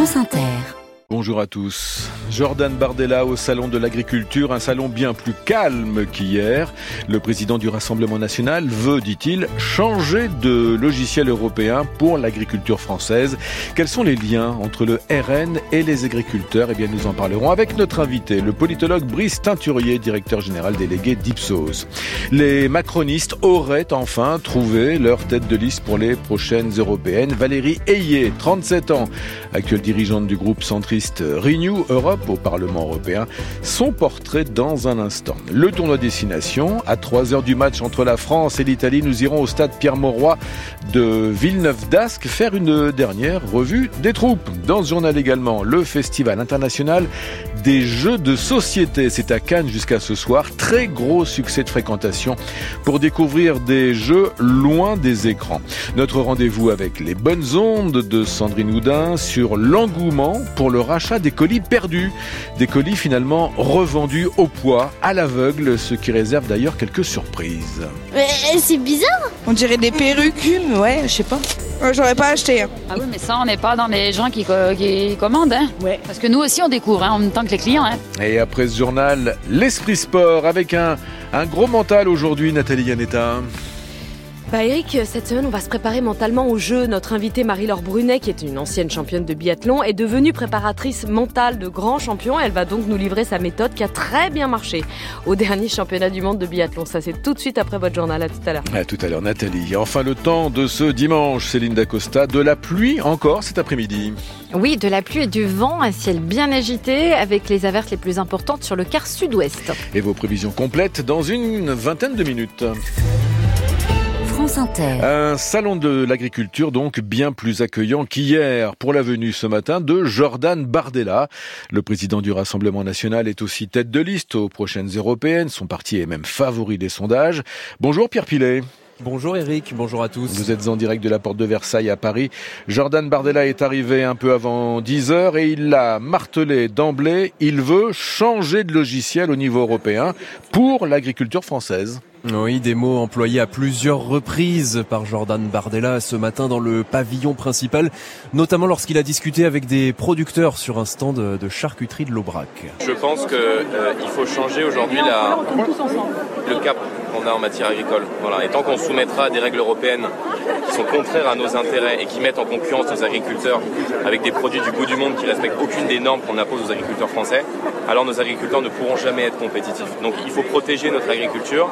France Inter. Bonjour à tous. Jordan Bardella au Salon de l'Agriculture, un salon bien plus calme qu'hier. Le président du Rassemblement national veut, dit-il, changer de logiciel européen pour l'agriculture française. Quels sont les liens entre le RN et les agriculteurs? Eh bien, nous en parlerons avec notre invité, le politologue Brice Teinturier, directeur général délégué d'Ipsos. Les macronistes auraient enfin trouvé leur tête de liste pour les prochaines européennes. Valérie Ayé, 37 ans, actuelle dirigeante du groupe centriste Renew Europe au Parlement européen. Son portrait dans un instant. Le tournoi destination, à 3 heures du match entre la France et l'Italie, nous irons au stade Pierre-Mauroy de Villeneuve-d'Ascq faire une dernière revue des troupes. Dans ce journal également, le Festival international des jeux de société. C'est à Cannes jusqu'à ce soir. Très gros succès de fréquentation pour découvrir des jeux loin des écrans. Notre rendez-vous avec les bonnes ondes de Sandrine Houdin sur l'engouement pour le rachat des colis perdus. Des colis finalement revendus au poids, à l'aveugle, ce qui réserve d'ailleurs quelques surprises. Mais c'est bizarre On dirait des perruques, ouais, je sais pas. J'aurais pas acheté. Hein. Ah oui, mais ça, on n'est pas dans les gens qui, qui commandent. Hein. Ouais. Parce que nous aussi, on découvre hein, en même temps que les clients. Hein. Et après ce journal, l'esprit sport avec un, un gros mental aujourd'hui, Nathalie Yanetta. Bah Eric, cette semaine on va se préparer mentalement au jeu. Notre invitée Marie-Laure Brunet, qui est une ancienne championne de biathlon, est devenue préparatrice mentale de grands champions. Elle va donc nous livrer sa méthode qui a très bien marché au dernier championnat du monde de biathlon. Ça c'est tout de suite après votre journal. À tout à l'heure. À tout à l'heure Nathalie. Enfin le temps de ce dimanche, Céline Dacosta, de la pluie encore cet après-midi. Oui, de la pluie et du vent, un ciel bien agité avec les averses les plus importantes sur le quart sud-ouest. Et vos prévisions complètes dans une vingtaine de minutes. France Inter. Un salon de l'agriculture donc bien plus accueillant qu'hier pour la venue ce matin de Jordan Bardella. Le président du Rassemblement national est aussi tête de liste aux prochaines européennes. Son parti est même favori des sondages. Bonjour Pierre Pilet. Bonjour Eric, bonjour à tous. Vous êtes en direct de la porte de Versailles à Paris. Jordan Bardella est arrivé un peu avant 10 heures et il l'a martelé d'emblée. Il veut changer de logiciel au niveau européen pour l'agriculture française. Oui, des mots employés à plusieurs reprises par Jordan Bardella ce matin dans le pavillon principal, notamment lorsqu'il a discuté avec des producteurs sur un stand de charcuterie de l'Aubrac. Je pense qu'il euh, faut changer aujourd'hui la... le cap qu'on a en matière agricole. Voilà. Et tant qu'on soumettra des règles européennes qui sont contraires à nos intérêts et qui mettent en concurrence nos agriculteurs avec des produits du bout du monde qui respectent aucune des normes qu'on impose aux agriculteurs français, alors nos agriculteurs ne pourront jamais être compétitifs. Donc il faut protéger notre agriculture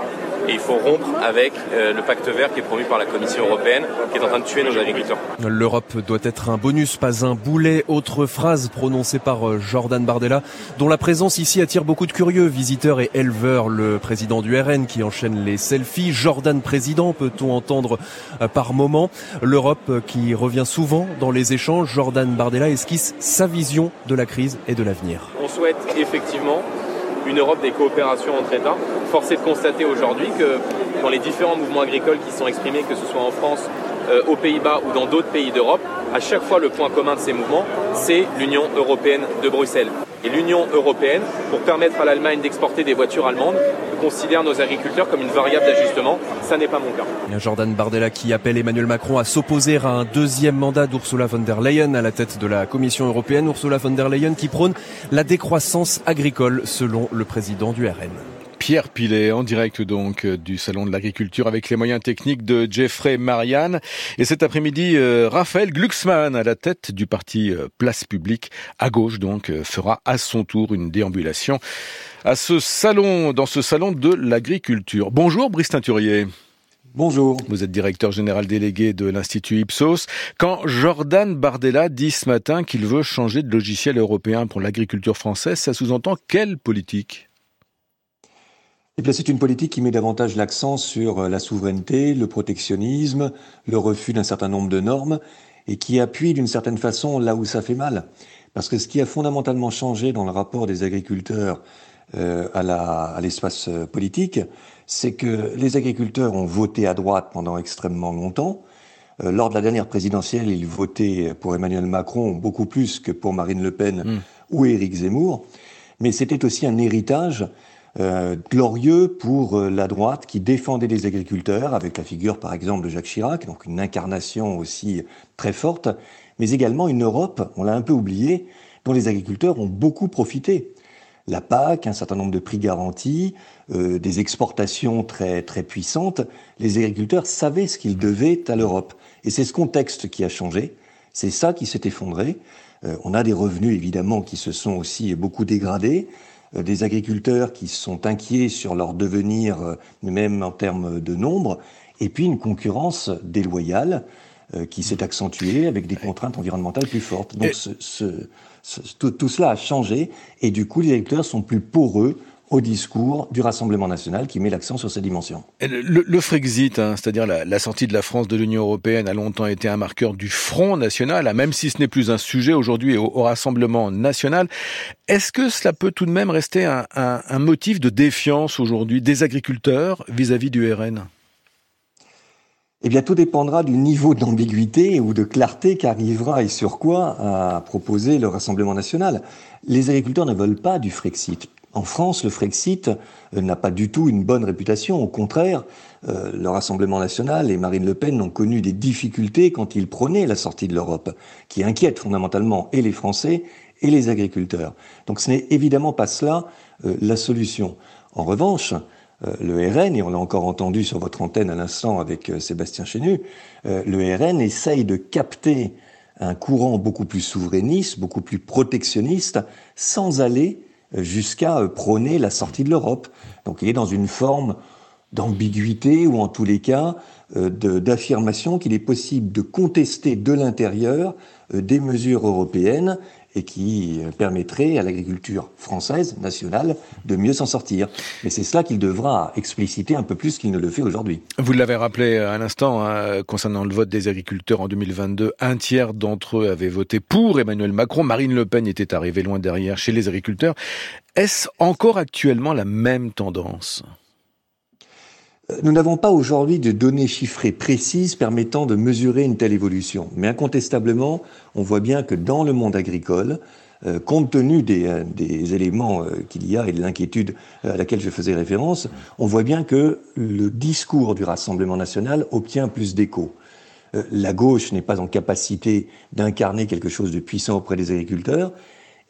et il faut rompre avec euh, le pacte vert qui est promu par la Commission européenne, qui est en train de tuer nos agriculteurs. L'Europe doit être un bonus, pas un boulet. Autre phrase prononcée par euh, Jordan Bardella, dont la présence ici attire beaucoup de curieux, visiteurs et éleveurs. Le président du RN qui enchaîne les selfies. Jordan président, peut-on entendre euh, par moment. L'Europe qui revient souvent dans les échanges? Jordan Bardella esquisse sa vision de la crise et de l'avenir. On souhaite effectivement une Europe des coopérations entre États. Force est de constater aujourd'hui que dans les différents mouvements agricoles qui sont exprimés, que ce soit en France, euh, aux Pays-Bas ou dans d'autres pays d'Europe, à chaque fois le point commun de ces mouvements, c'est l'Union européenne de Bruxelles. Et l'Union européenne, pour permettre à l'Allemagne d'exporter des voitures allemandes, considère nos agriculteurs comme une variable d'ajustement. Ça n'est pas mon cas. Jordan Bardella qui appelle Emmanuel Macron à s'opposer à un deuxième mandat d'Ursula von der Leyen à la tête de la Commission européenne. Ursula von der Leyen qui prône la décroissance agricole selon le président du RN. Pierre Pilet, en direct donc du Salon de l'Agriculture avec les moyens techniques de Jeffrey Marianne. Et cet après-midi, euh, Raphaël Glucksmann, à la tête du parti euh, Place Publique, à gauche donc, euh, fera à son tour une déambulation à ce salon, dans ce salon de l'agriculture. Bonjour Brice Teinturier. Bonjour. Vous êtes directeur général délégué de l'Institut Ipsos. Quand Jordan Bardella dit ce matin qu'il veut changer de logiciel européen pour l'agriculture française, ça sous-entend quelle politique? Eh bien, c'est une politique qui met davantage l'accent sur euh, la souveraineté, le protectionnisme, le refus d'un certain nombre de normes et qui appuie d'une certaine façon là où ça fait mal. Parce que ce qui a fondamentalement changé dans le rapport des agriculteurs euh, à l'espace euh, politique, c'est que les agriculteurs ont voté à droite pendant extrêmement longtemps. Euh, lors de la dernière présidentielle, ils votaient pour Emmanuel Macron beaucoup plus que pour Marine Le Pen mmh. ou Éric Zemmour. Mais c'était aussi un héritage euh, glorieux pour euh, la droite qui défendait les agriculteurs, avec la figure par exemple de Jacques Chirac, donc une incarnation aussi très forte, mais également une Europe, on l'a un peu oublié, dont les agriculteurs ont beaucoup profité. La PAC, un certain nombre de prix garantis, euh, des exportations très très puissantes, les agriculteurs savaient ce qu'ils devaient à l'Europe. Et c'est ce contexte qui a changé, c'est ça qui s'est effondré. Euh, on a des revenus évidemment qui se sont aussi beaucoup dégradés, des agriculteurs qui sont inquiets sur leur devenir, euh, même en termes de nombre, et puis une concurrence déloyale qui s'est accentuée avec des contraintes environnementales plus fortes. Donc tout, cela a changé, et du coup les agriculteurs sont plus poreux au discours du Rassemblement national qui met l'accent sur ces dimensions. Le, Frexit, hein, c'est-à-dire la, sortie de la France de l'Union européenne, a longtemps été un marqueur du Front national, hein, même si ce n'est plus un sujet aujourd'hui au, Rassemblement national. Est-ce que cela peut tout de même rester un, motif de défiance aujourd'hui des agriculteurs vis-à-vis du RN eh bien, tout dépendra du niveau d'ambiguïté ou de clarté qu'arrivera et sur quoi à proposer le Rassemblement national. Les agriculteurs ne veulent pas du Frexit. En France, le Frexit euh, n'a pas du tout une bonne réputation. Au contraire, euh, le Rassemblement national et Marine Le Pen ont connu des difficultés quand ils prônaient la sortie de l'Europe, qui inquiète fondamentalement et les Français et les agriculteurs. Donc ce n'est évidemment pas cela euh, la solution. En revanche, le RN, et on l'a encore entendu sur votre antenne à l'instant avec Sébastien Chenu, le RN essaye de capter un courant beaucoup plus souverainiste, beaucoup plus protectionniste, sans aller jusqu'à euh, prôner la sortie de l'Europe. Donc il est dans une forme d'ambiguïté ou en tous les cas euh, d'affirmation qu'il est possible de contester de l'intérieur euh, des mesures européennes et qui permettrait à l'agriculture française, nationale, de mieux s'en sortir. Mais c'est cela qu'il devra expliciter un peu plus qu'il ne le fait aujourd'hui. Vous l'avez rappelé à l'instant, hein, concernant le vote des agriculteurs en 2022, un tiers d'entre eux avaient voté pour Emmanuel Macron. Marine Le Pen était arrivée loin derrière chez les agriculteurs. Est-ce encore actuellement la même tendance? Nous n'avons pas aujourd'hui de données chiffrées précises permettant de mesurer une telle évolution. Mais incontestablement, on voit bien que dans le monde agricole, euh, compte tenu des, euh, éléments euh, qu'il y a et de l'inquiétude à laquelle je faisais référence, on voit bien que le discours du Rassemblement national obtient plus d'écho. la gauche n'est pas en capacité d'incarner quelque chose de puissant auprès des agriculteurs,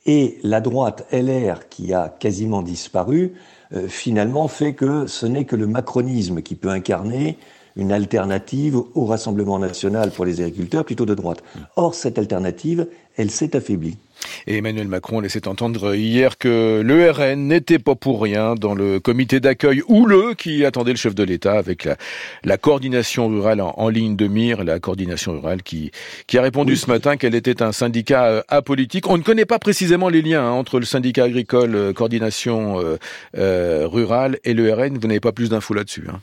et la droite LR, qui a quasiment disparu, euh, finalement fait que ce n'est que le macronisme qui peut incarner une alternative au Rassemblement national pour les agriculteurs plutôt de droite. Or, cette alternative, elle s'est affaiblie. Et Emmanuel Macron laissait entendre hier que le RN n'était pas pour rien dans le comité d'accueil houleux qui attendait le chef de l'État avec la, coordination rurale en, ligne de mire, la coordination rurale qui, qui a répondu ce matin qu'elle était un syndicat euh, apolitique. On ne connaît pas précisément les liens hein, entre le syndicat agricole, euh, coordination euh, rurale et le RN. Vous n'avez pas plus d'infos là-dessus. Hein.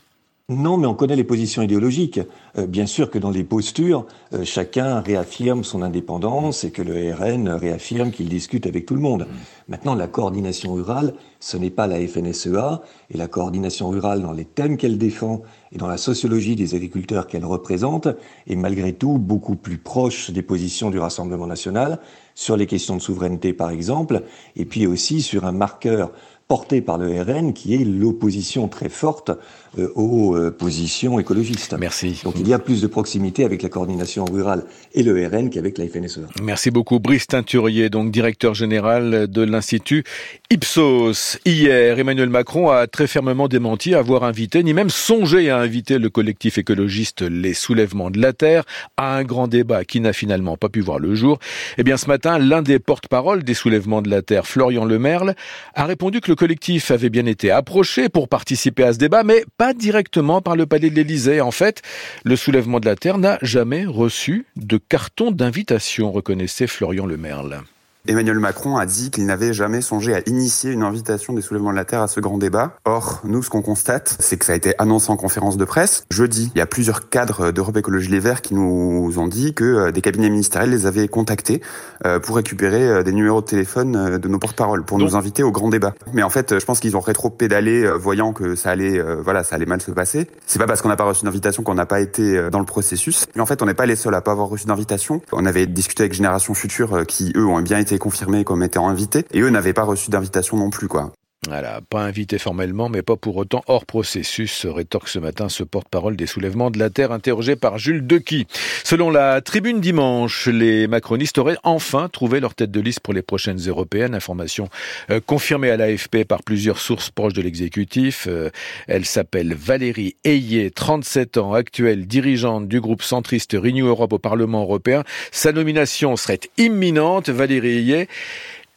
Non, mais on connaît les positions idéologiques. Euh, bien sûr que dans les postures, euh, chacun réaffirme son indépendance et que le RN réaffirme qu'il discute avec tout le monde. Maintenant, la coordination rurale, ce n'est pas la FNSEA, et la coordination rurale dans les thèmes qu'elle défend et dans la sociologie des agriculteurs qu'elle représente est malgré tout beaucoup plus proche des positions du Rassemblement national sur les questions de souveraineté, par exemple, et puis aussi sur un marqueur porté par le RN, qui est l'opposition très forte euh, aux euh, positions écologistes. Merci. Donc il y a plus de proximité avec la coordination rurale et le RN qu'avec la FNSEA. Merci beaucoup. Brice Teinturier, donc directeur général de l'Institut Ipsos. Hier, Emmanuel Macron a très fermement démenti avoir invité, ni même songé à inviter le collectif écologiste Les Soulèvements de la Terre à un grand débat qui n'a finalement pas pu voir le jour. Eh bien, ce matin, l'un des porte-parole des Soulèvements de la Terre, Florian Lemerle, a répondu que le collectif avait bien été approché pour participer à ce débat, mais pas directement par le palais de l'Élysée. En fait, le soulèvement de la Terre n'a jamais reçu de carton d'invitation, reconnaissait Florian Lemerle. Emmanuel Macron a dit qu'il n'avait jamais songé à initier une invitation des soulèvements de la Terre à ce grand débat. Or, nous, ce qu'on constate, c'est que ça a été annoncé en conférence de presse. Jeudi, il y a plusieurs cadres d'Europe Écologie Les Verts qui nous ont dit que euh, des cabinets ministériels les avaient contactés euh, pour récupérer euh, des numéros de téléphone de nos porte-paroles pour nous inviter au grand débat. Mais en fait, je pense qu'ils ont rétro-pédalé, voyant que ça allait, voilà, ça allait mal se passer. C'est pas parce qu'on n'a pas reçu d'invitation qu'on n'a pas été dans le processus. Mais en fait, on n'est pas les seuls à pas avoir reçu d'invitation. On avait discuté avec Génération Future qui, eux, ont bien été confirmés comme étant invités. Et eux n'avaient pas reçu d'invitation non plus, quoi. Voilà, pas invité formellement, mais pas pour autant hors processus, rétorque ce matin ce porte-parole des soulèvements de la Terre, interrogé par Jules Dequi. Selon la tribune dimanche, les macronistes auraient enfin trouvé leur tête de liste pour les prochaines européennes. Information euh, confirmée à l'AFP par plusieurs sources proches de l'exécutif. Euh, elle s'appelle Valérie Ayé, 37 ans, actuelle dirigeante du groupe centriste Renew Europe au Parlement européen. Sa nomination serait imminente. Valérie Ayé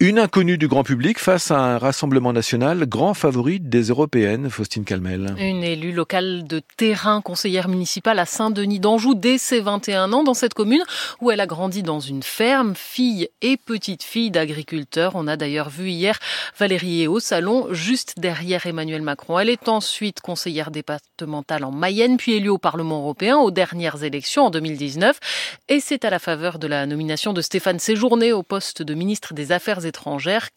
une inconnue du grand public face à un rassemblement national grand favori des européennes, Faustine Calmel. Une élue locale de terrain, conseillère municipale à Saint-Denis d'Anjou dès ses 21 ans dans cette commune où elle a grandi dans une ferme, fille et petite fille d'agriculteurs. On a d'ailleurs vu hier Valérie au salon juste derrière Emmanuel Macron. Elle est ensuite conseillère départementale en Mayenne puis élue au Parlement européen aux dernières élections en 2019 et c'est à la faveur de la nomination de Stéphane Séjourné au poste de ministre des Affaires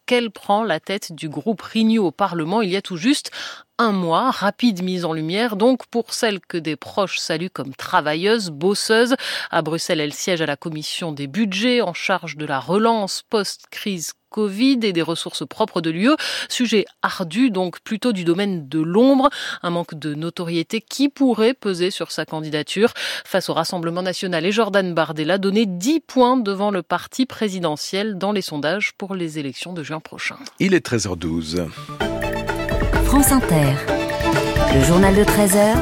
qu'elle prend la tête du groupe Renew au Parlement. Il y a tout juste un mois, rapide mise en lumière donc pour celle que des proches saluent comme travailleuse, bosseuse. À Bruxelles, elle siège à la commission des budgets en charge de la relance post-crise Covid et des ressources propres de l'UE. Sujet ardu, donc plutôt du domaine de l'ombre, un manque de notoriété qui pourrait peser sur sa candidature. Face au Rassemblement national et Jordan Bardella donné 10 points devant le parti présidentiel dans les sondages pour les élections de juin prochain. Il est 13h12. France Inter. Le journal de 13h.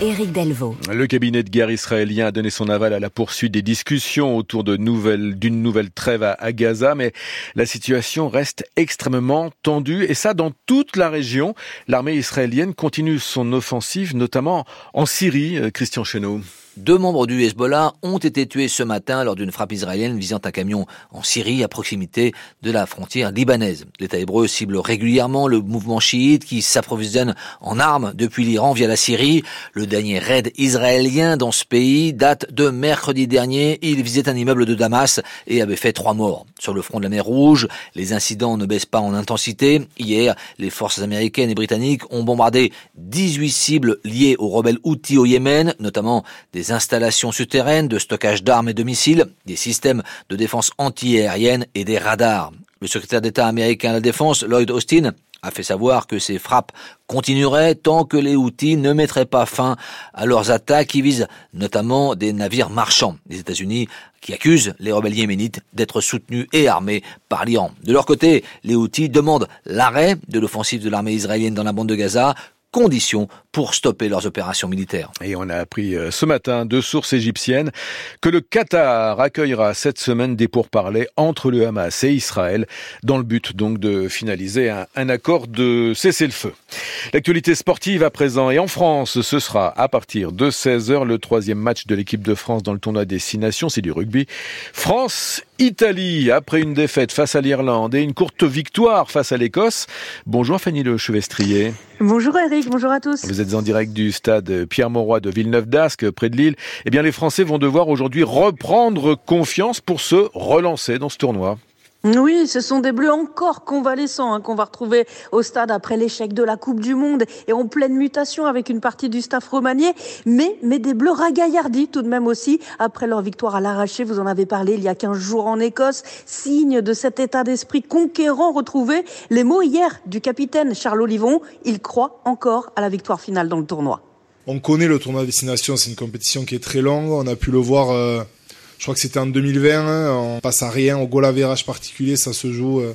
Éric Delvaux. Le cabinet de guerre israélien a donné son aval à la poursuite des discussions autour de nouvelles, d'une nouvelle trêve à, Gaza, mais la situation reste extrêmement tendue et ça dans toute la région. L'armée israélienne continue son offensive, notamment en Syrie, euh, Christian Chenot. Deux membres du Hezbollah ont été tués ce matin lors d'une frappe israélienne visant un camion en Syrie à proximité de la frontière libanaise. L'État hébreu cible régulièrement le mouvement chiite qui s'approvisionne en armes depuis l'Iran via la Syrie. Le dernier raid israélien dans ce pays date de mercredi dernier. Il visait un immeuble de Damas et avait fait trois morts. Sur le front de la mer Rouge, les incidents ne baissent pas en intensité. Hier, les forces américaines et britanniques ont bombardé 18 cibles liées aux rebelles Houthis au Yémen, notamment des installations souterraines de stockage d'armes et de missiles, des systèmes de défense antiaérienne et des radars. Le secrétaire d'État américain à la Défense, Lloyd Austin, a fait savoir que ces frappes continueraient tant que les Houthis ne mettraient pas fin à leurs attaques qui visent notamment des navires marchands. Les États-Unis qui accusent les rebelles yéménites d'être soutenus et armés par l'Iran. De leur côté, les Houthis demandent l'arrêt de l'offensive de l'armée israélienne dans la bande de Gaza, conditions pour stopper leurs opérations militaires. Et on a appris euh, ce matin de sources égyptiennes que le Qatar accueillera cette semaine des pourparlers entre le Hamas et Israël dans le but donc de finaliser un, accord de cessez-le-feu. L'actualité sportive à présent et en France, ce sera à partir de 16h le troisième match de l'équipe de France dans le tournoi des Six Nations, c'est du rugby. France Italie, après une défaite face à l'Irlande et une courte victoire face à l'Écosse. Bonjour Fanny Le Chevestrier. Bonjour Eric, bonjour à tous. Vous êtes en direct du stade Pierre-Mauroy de Villeneuve d'Ascq, près de Lille. Eh bien, les Français vont devoir aujourd'hui reprendre confiance pour se relancer dans ce tournoi. Oui, ce sont des bleus encore convalescents hein, qu'on va retrouver au stade après l'échec de la Coupe du Monde et en pleine mutation avec une partie du staff romanier, mais, des bleus ragaillardis tout de même aussi après leur victoire à l'arraché. Vous en avez parlé il y a 15 jours en Écosse, signe de cet état d'esprit conquérant retrouvé. Les mots hier du capitaine Charles Olivon, il croit encore à la victoire finale dans le tournoi. On connaît le tournoi destination, c'est une compétition qui est très longue, on a pu le voir... Euh je crois que c'était en 2020, hein, on passe à rien, au goal average particulier, ça se joue. Euh,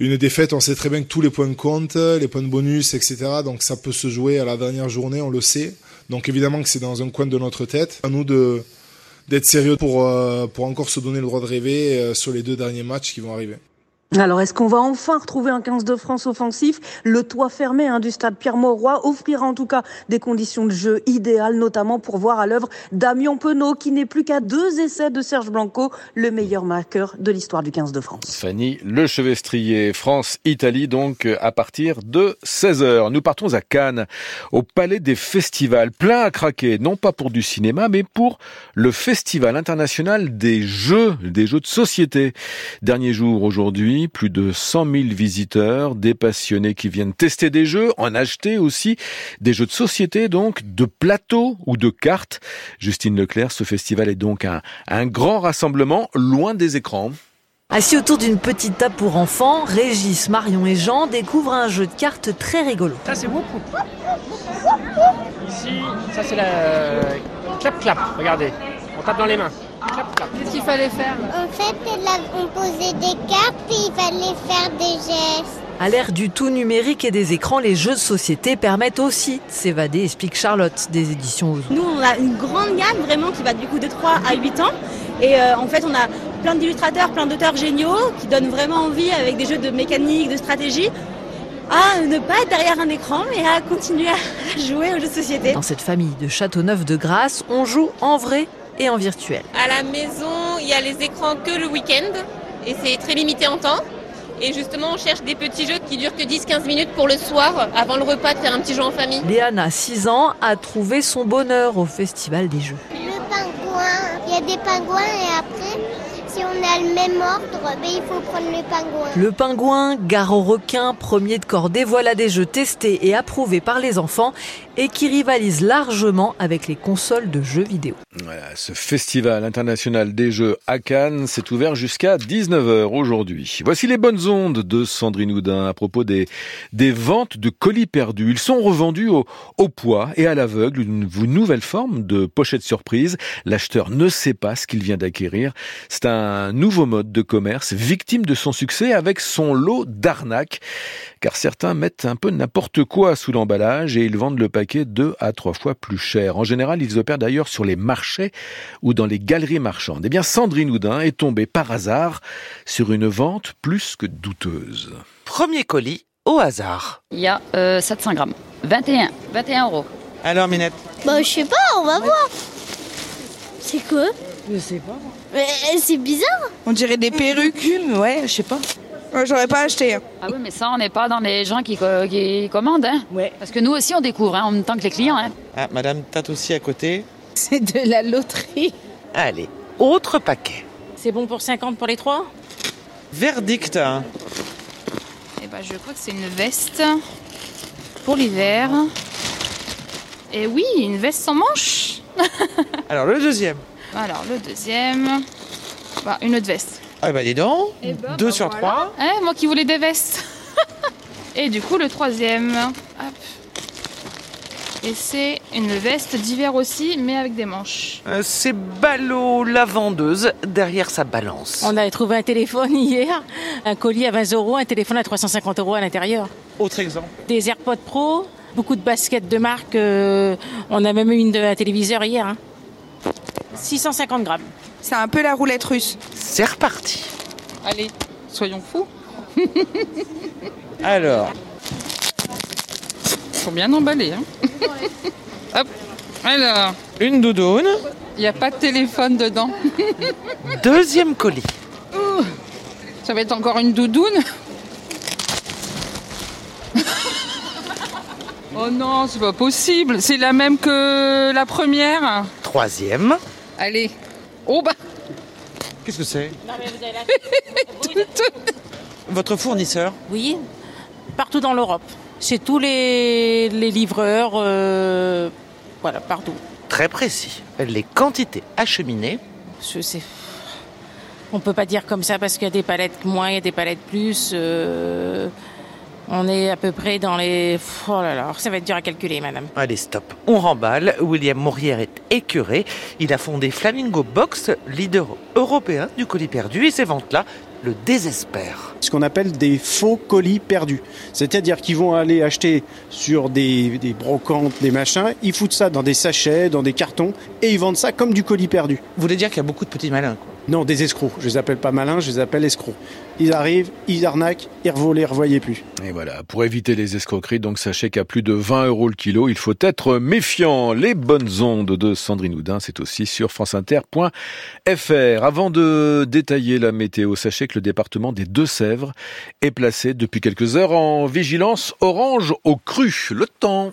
une défaite, on sait très bien que tous les points comptent, les points de bonus, etc. Donc ça peut se jouer à la dernière journée, on le sait. Donc évidemment que c'est dans un coin de notre tête. À nous de d'être sérieux pour, euh, pour encore se donner le droit de rêver euh, sur les deux derniers matchs qui vont arriver. Alors, est-ce qu'on va enfin retrouver un 15 de France offensif? Le toit fermé hein, du stade Pierre-Mauroy offrira en tout cas des conditions de jeu idéales, notamment pour voir à l'œuvre Damien Penaud, qui n'est plus qu'à deux essais de Serge Blanco, le meilleur marqueur de l'histoire du 15 de France. Fanny Le Chevestrier, France-Italie, donc à partir de 16h. Nous partons à Cannes, au Palais des Festivals, plein à craquer, non pas pour du cinéma, mais pour le Festival international des jeux, des jeux de société. Dernier jour aujourd'hui plus de 100 000 visiteurs, des passionnés qui viennent tester des jeux, en acheter aussi, des jeux de société donc, de plateaux ou de cartes. Justine Leclerc, ce festival est donc un, un grand rassemblement loin des écrans. Assis autour d'une petite table pour enfants, Régis, Marion et Jean découvrent un jeu de cartes très rigolo. Ça c'est beaucoup. Ici, ça c'est la clap-clap, regardez. On tape dans les mains. Qu'il fallait faire En fait, on posait des cartes et il fallait faire des gestes. À l'ère du tout numérique et des écrans, les jeux de société permettent aussi de s'évader, explique Charlotte des éditions. Nous, on a une grande gamme vraiment qui va du coup de 3 à 8 ans. Et euh, en fait, on a plein d'illustrateurs, plein d'auteurs géniaux qui donnent vraiment envie avec des jeux de mécanique, de stratégie à ne pas être derrière un écran, mais à continuer à jouer aux jeux de société. Dans cette famille de Châteauneuf de Grasse, on joue en vrai et en virtuel. À la maison, il y a les écrans que le week-end et c'est très limité en temps. Et justement, on cherche des petits jeux qui durent que 10-15 minutes pour le soir, avant le repas, de faire un petit jeu en famille. Léana, 6 ans, a trouvé son bonheur au Festival des Jeux. Le pingouin, il y a des pingouins et après, si on a le même ordre, ben, il faut prendre le pingouin. Le pingouin, gare au requin, premier de cordée, voilà des jeux testés et approuvés par les enfants et qui rivalisent largement avec les consoles de jeux vidéo. Voilà, ce festival international des jeux à Cannes s'est ouvert jusqu'à 19h aujourd'hui. Voici les bonnes ondes de Sandrine Houdin à propos des, des ventes de colis perdus. Ils sont revendus au, au poids et à l'aveugle, une, une nouvelle forme de pochette surprise. L'acheteur ne sait pas ce qu'il vient d'acquérir. C'est un nouveau mode de commerce victime de son succès avec son lot d'arnaques car certains mettent un peu n'importe quoi sous l'emballage et ils vendent le paquet deux à trois fois plus cher. En général, ils opèrent d'ailleurs sur les marchés ou dans les galeries marchandes. Eh bien, Sandrine Houdin est tombée par hasard sur une vente plus que douteuse. Premier colis au hasard. Il y a euh, 700 grammes. 21, 21 euros. Alors, Minette Bah, je sais pas, on va voir. C'est quoi? Je sais pas. Mais c'est bizarre. On dirait des perruques. Ouais, je sais pas. Ouais, J'aurais pas acheté. hein. Ah oui, mais ça, on n'est pas dans les gens qui, co- qui commandent. Hein. Parce que nous aussi, on découvre hein, en même temps que les clients. Hein. Ah, Madame tâte aussi à côté. C'est de la loterie. Allez, autre paquet. C'est bon pour 50 pour les trois? Verdict. hein. Eh ben, je crois que c'est une veste pour l'hiver. Et oui, une veste sans manches. Alors, le deuxième. Alors, le deuxième. Bah, une autre veste. Ah, bah dis donc. Eh ben, Deux bah, sur voilà. trois. Hein, moi qui voulais des vestes. Et du coup, le troisième. Hop. Et c'est une veste d'hiver aussi, mais avec des manches. Euh, C'est Ballot, la vendeuse, derrière sa balance. On a trouvé un téléphone hier, un colis à 20 euros, un téléphone à 350 euros à l'intérieur. Autre exemple. Des AirPods Pro, beaucoup de baskets de marque. euh, on a même eu une de un téléviseur hier. hein. 650 grammes. C'est un peu la roulette russe. C'est reparti. Allez, soyons fous. Alors, Faut bien emballer. Hein. Hop. Alors, une doudoune. il n'y a pas de téléphone dedans. Deuxième colis. Ouh, Ça va être encore une doudoune. oh non, c'est pas possible. C'est la même que la première. Troisième. Allez. Oh bah. Qu'est-ce que c'est Votre fournisseur Oui, partout dans l'Europe. Chez tous les, les livreurs, euh, voilà, partout. Très précis. Les quantités acheminées. Je sais. On peut pas dire comme ça parce qu'il y a des palettes moins, il y a des palettes plus. euh, on est à peu près dans les. Oh là là, ça va être dur à calculer, madame. Allez, stop. On remballe. William Mourière est écœuré. Il a fondé Flamingo Box, leader européen du colis perdu, et ces ventes-là le désespèrent. ce qu'on appelle des faux colis perdus. C'est-à-dire qu'ils vont aller acheter sur des, des brocantes, des machins, ils foutent ça dans des sachets, dans des cartons, et ils vendent ça comme du colis perdu. Vous voulez dire qu'il y a beaucoup de petits malins quoi. Non, des escrocs. Je les appelle pas malins, je les appelle escrocs. Ils arrivent, ils arnaquent, ils revolent, les revoyaient plus. Et voilà, pour éviter les escroqueries, donc sachez qu'à plus de 20 euros le kilo, il faut être méfiant. Les bonnes ondes de Sandrine Houdin, c'est aussi sur franceinter.fr. Avant de détailler la météo, sachez que le département des Deux-Sèvres est placé depuis quelques heures en vigilance orange au cru. Le temps.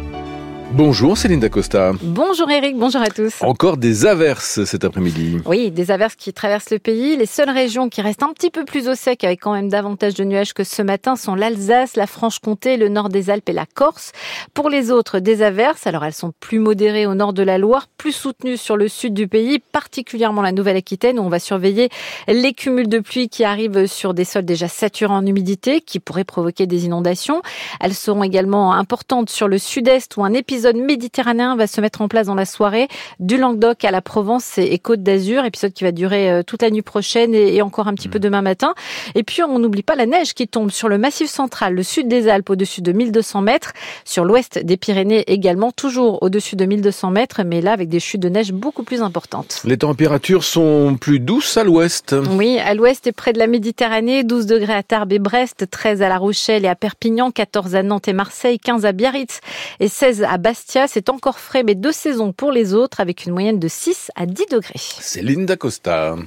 Bonjour Céline Dacosta. Bonjour Eric, bonjour à tous. Encore des averses cet après-midi. Oui, des averses qui traversent le pays. Les seules régions qui restent un petit peu plus au sec avec quand même davantage de nuages que ce matin sont l'Alsace, la Franche-Comté, le nord des Alpes et la Corse. Pour les autres, des averses. Alors elles sont plus modérées au nord de la Loire, plus soutenues sur le sud du pays, particulièrement la Nouvelle-Aquitaine où on va surveiller les cumuls de pluie qui arrivent sur des sols déjà saturés en humidité qui pourraient provoquer des inondations. Elles seront également importantes sur le sud-est où un épisode épisode méditerranéen va se mettre en place dans la soirée, du Languedoc à la Provence et Côte d'Azur, épisode qui va durer euh, toute la nuit prochaine et encore un petit peu mmh. demain matin. Et puis on n'oublie pas la neige qui tombe sur le massif central, le sud des Alpes au-dessus de 1200 mètres, sur l'ouest des Pyrénées également, toujours au-dessus de 1200 mètres, mais là avec des chutes de neige beaucoup plus importantes. Les températures sont plus douces à l'ouest. Oui, à l'ouest et près de la Méditerranée, 12 degrés à Tarbes et Brest, 13 à La Rochelle et à Perpignan, 14 à Nantes et Marseille, 15 à Biarritz et 16 à Bastia. C'est encore frais, mais deux saisons pour les autres, avec une moyenne de 6 à 10 degrés. C'est Linda Costa.